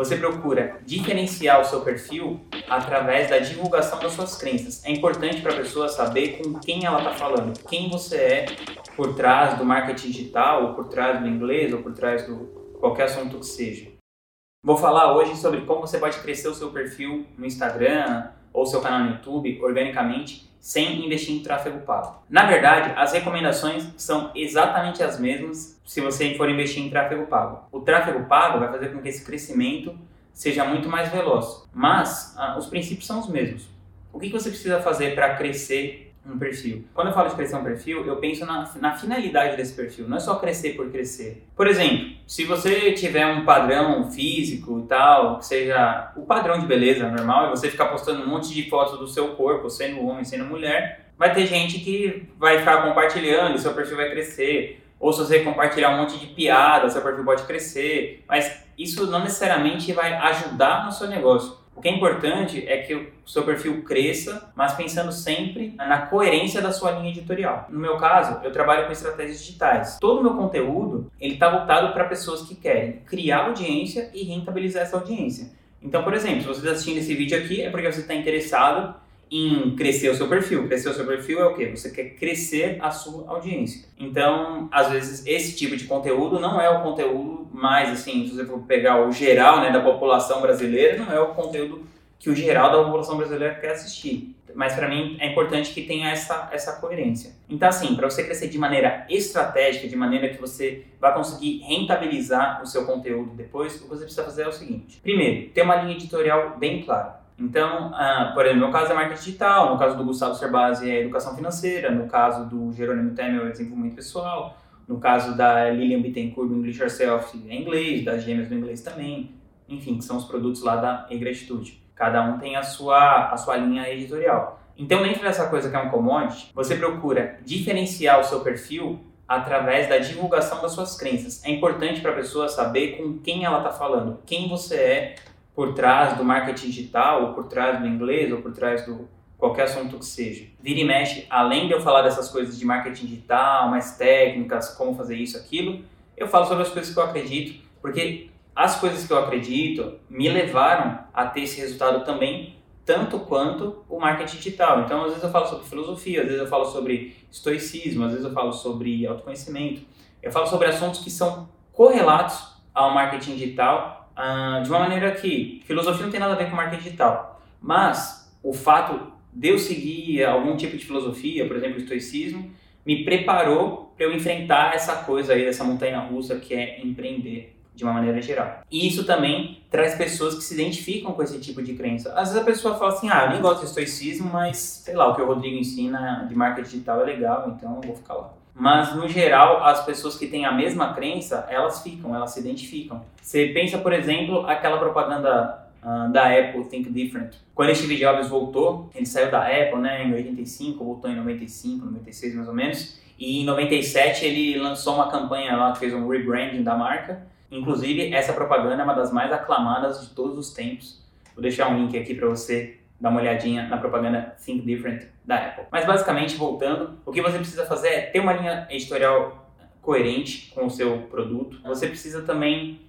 você procura diferenciar o seu perfil através da divulgação das suas crenças. É importante para a pessoa saber com quem ela está falando, quem você é por trás do marketing digital, ou por trás do inglês, ou por trás do qualquer assunto que seja. Vou falar hoje sobre como você pode crescer o seu perfil no Instagram ou seu canal no YouTube organicamente sem investir em tráfego pago. Na verdade, as recomendações são exatamente as mesmas se você for investir em tráfego pago. O tráfego pago vai fazer com que esse crescimento seja muito mais veloz, mas ah, os princípios são os mesmos. O que você precisa fazer para crescer um perfil. Quando eu falo de crescer um perfil, eu penso na, na finalidade desse perfil, não é só crescer por crescer. Por exemplo, se você tiver um padrão físico e tal, que seja o padrão de beleza normal, e você ficar postando um monte de fotos do seu corpo, sendo homem, sendo mulher, vai ter gente que vai ficar compartilhando, seu perfil vai crescer. Ou se você compartilhar um monte de piada, seu perfil pode crescer. Mas isso não necessariamente vai ajudar no seu negócio. O que é importante é que o seu perfil cresça, mas pensando sempre na coerência da sua linha editorial. No meu caso, eu trabalho com estratégias digitais. Todo o meu conteúdo ele está voltado para pessoas que querem criar audiência e rentabilizar essa audiência. Então, por exemplo, se você está assistindo esse vídeo aqui, é porque você está interessado em crescer o seu perfil. Crescer o seu perfil é o quê? Você quer crescer a sua audiência. Então, às vezes, esse tipo de conteúdo não é o conteúdo mais, assim, se você for pegar o geral né, da população brasileira, não é o conteúdo que o geral da população brasileira quer assistir. Mas para mim é importante que tenha essa, essa coerência. Então, assim, para você crescer de maneira estratégica, de maneira que você vai conseguir rentabilizar o seu conteúdo depois, o que você precisa fazer é o seguinte: primeiro, ter uma linha editorial bem clara. Então, ah, por exemplo, no caso é marketing digital, no caso do Gustavo Cerbasi é educação financeira, no caso do Jerônimo Temel é desenvolvimento pessoal, no caso da Lilian Bittencourt do English Yourself é inglês, das gêmeas do inglês também, enfim, que são os produtos lá da Egratitude. Cada um tem a sua, a sua linha editorial. Então, dentro dessa coisa que é um commodity, você procura diferenciar o seu perfil através da divulgação das suas crenças. É importante para a pessoa saber com quem ela está falando, quem você é por trás do marketing digital, ou por trás do inglês, ou por trás do qualquer assunto que seja. Vira e mexe, além de eu falar dessas coisas de marketing digital, mais técnicas, como fazer isso, aquilo, eu falo sobre as coisas que eu acredito, porque as coisas que eu acredito me levaram a ter esse resultado também, tanto quanto o marketing digital. Então, às vezes eu falo sobre filosofia, às vezes eu falo sobre estoicismo, às vezes eu falo sobre autoconhecimento. Eu falo sobre assuntos que são correlatos ao marketing digital ah, de uma maneira que filosofia não tem nada a ver com marketing digital, mas o fato de eu seguir algum tipo de filosofia, por exemplo, o estoicismo, me preparou para eu enfrentar essa coisa aí, essa montanha russa que é empreender de uma maneira geral. E isso também traz pessoas que se identificam com esse tipo de crença. Às vezes a pessoa fala assim, ah, eu nem gosto de estoicismo, mas sei lá, o que o Rodrigo ensina de marketing digital é legal, então eu vou ficar lá. Mas, no geral, as pessoas que têm a mesma crença, elas ficam, elas se identificam. Você pensa, por exemplo, aquela propaganda uh, da Apple, Think Different. Quando Steve Jobs voltou, ele saiu da Apple né, em 85, voltou em 95, 96 mais ou menos. E em 97 ele lançou uma campanha lá, fez um rebranding da marca. Inclusive, essa propaganda é uma das mais aclamadas de todos os tempos. Vou deixar um link aqui para você dar uma olhadinha na propaganda Think Different da Apple. Mas basicamente, voltando, o que você precisa fazer é ter uma linha editorial coerente com o seu produto. Você precisa também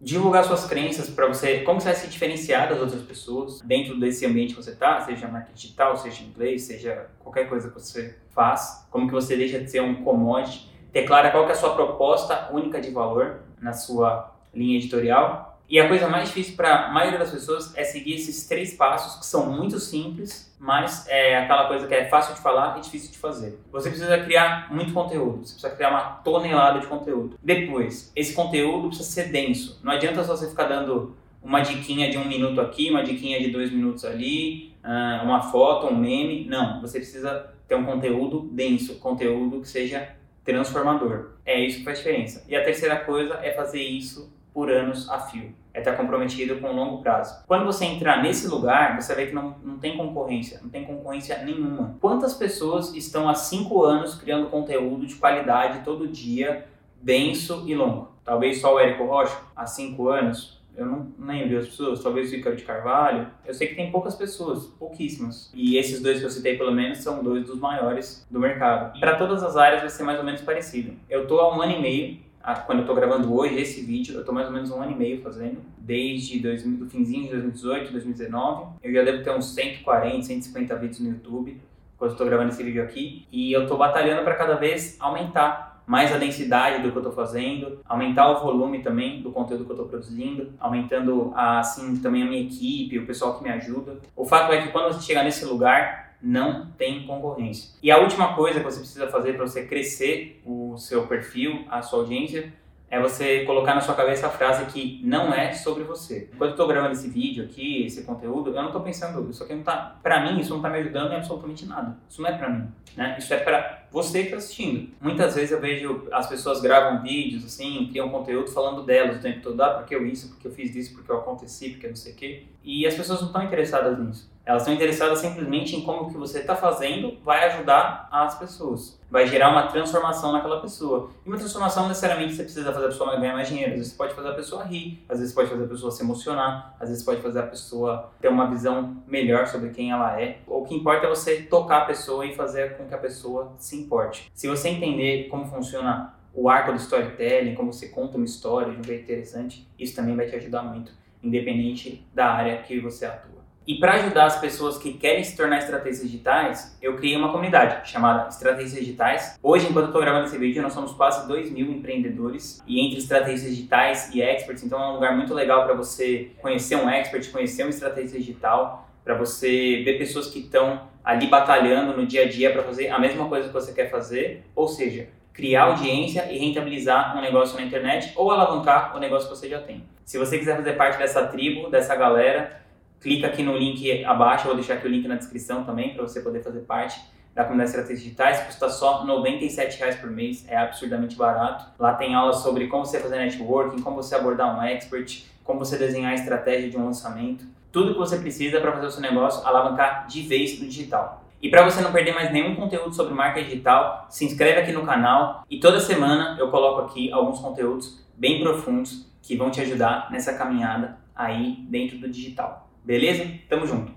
divulgar suas crenças para você, como você vai se diferenciar das outras pessoas dentro desse ambiente que você está, seja marketing digital, seja inglês, seja qualquer coisa que você faz, como que você deixa de ser um commodity, ter clara qual é a sua proposta única de valor na sua linha editorial e a coisa mais difícil para a maioria das pessoas é seguir esses três passos que são muito simples, mas é aquela coisa que é fácil de falar e difícil de fazer. Você precisa criar muito conteúdo, você precisa criar uma tonelada de conteúdo. Depois, esse conteúdo precisa ser denso. Não adianta só você ficar dando uma diquinha de um minuto aqui, uma diquinha de dois minutos ali, ah, uma foto, um meme. Não, você precisa ter um conteúdo denso, conteúdo que seja transformador. É isso que faz diferença. E a terceira coisa é fazer isso por anos a fio. É estar comprometido com o longo prazo. Quando você entrar nesse lugar, você vê que não, não tem concorrência, não tem concorrência nenhuma. Quantas pessoas estão há cinco anos criando conteúdo de qualidade todo dia, denso e longo? Talvez só o Érico Rocha, há cinco anos. Eu não lembro as pessoas, talvez o Ícaro de Carvalho. Eu sei que tem poucas pessoas, pouquíssimas. E esses dois que eu citei, pelo menos, são dois dos maiores do mercado. Para todas as áreas vai ser mais ou menos parecido. Eu estou há um ano e meio quando eu estou gravando hoje esse vídeo, eu estou mais ou menos um ano e meio fazendo, desde dois, do finzinho de 2018, 2019. Eu já devo ter uns 140, 150 vídeos no YouTube, quando eu estou gravando esse vídeo aqui. E eu estou batalhando para cada vez aumentar mais a densidade do que eu estou fazendo, aumentar o volume também do conteúdo que eu estou produzindo, aumentando assim também a minha equipe, o pessoal que me ajuda. O fato é que quando você chegar nesse lugar, não tem concorrência. E a última coisa que você precisa fazer para você crescer o seu perfil, a sua audiência, é você colocar na sua cabeça a frase que não é sobre você. Enquanto eu estou gravando esse vídeo aqui, esse conteúdo, eu não estou pensando, isso aqui não tá, para mim, isso não está me ajudando em absolutamente nada. Isso não é para mim, né? Isso é para você que está assistindo. Muitas vezes eu vejo as pessoas gravam vídeos assim, criam conteúdo falando delas o tempo todo, ah, porque eu isso, porque eu fiz isso, porque eu aconteci, porque não sei o quê. E as pessoas não estão interessadas nisso. Elas estão interessadas simplesmente em como o que você está fazendo vai ajudar as pessoas. Vai gerar uma transformação naquela pessoa. E uma transformação necessariamente você precisa fazer a pessoa ganhar mais dinheiro. Às vezes pode fazer a pessoa rir, às vezes pode fazer a pessoa se emocionar, às vezes pode fazer a pessoa ter uma visão melhor sobre quem ela é. O que importa é você tocar a pessoa e fazer com que a pessoa se importe. Se você entender como funciona o arco do storytelling, como você conta uma história de um jeito interessante, isso também vai te ajudar muito, independente da área que você atua. E para ajudar as pessoas que querem se tornar estrategistas digitais, eu criei uma comunidade chamada Estratégias Digitais. Hoje, enquanto eu estou gravando esse vídeo, nós somos quase 2 mil empreendedores. E entre estratégias digitais e experts, então é um lugar muito legal para você conhecer um expert, conhecer uma estratégia digital, para você ver pessoas que estão ali batalhando no dia a dia para fazer a mesma coisa que você quer fazer. Ou seja, criar audiência e rentabilizar um negócio na internet ou alavancar o negócio que você já tem. Se você quiser fazer parte dessa tribo, dessa galera, clica aqui no link abaixo, eu vou deixar aqui o link na descrição também para você poder fazer parte da comunidade de estratégias digitais, custa só R$ 97,00 por mês, é absurdamente barato. Lá tem aulas sobre como você fazer networking, como você abordar um expert, como você desenhar a estratégia de um lançamento, tudo que você precisa para fazer o seu negócio alavancar de vez no digital. E para você não perder mais nenhum conteúdo sobre marketing digital, se inscreve aqui no canal e toda semana eu coloco aqui alguns conteúdos bem profundos que vão te ajudar nessa caminhada aí dentro do digital. Beleza? Tamo junto!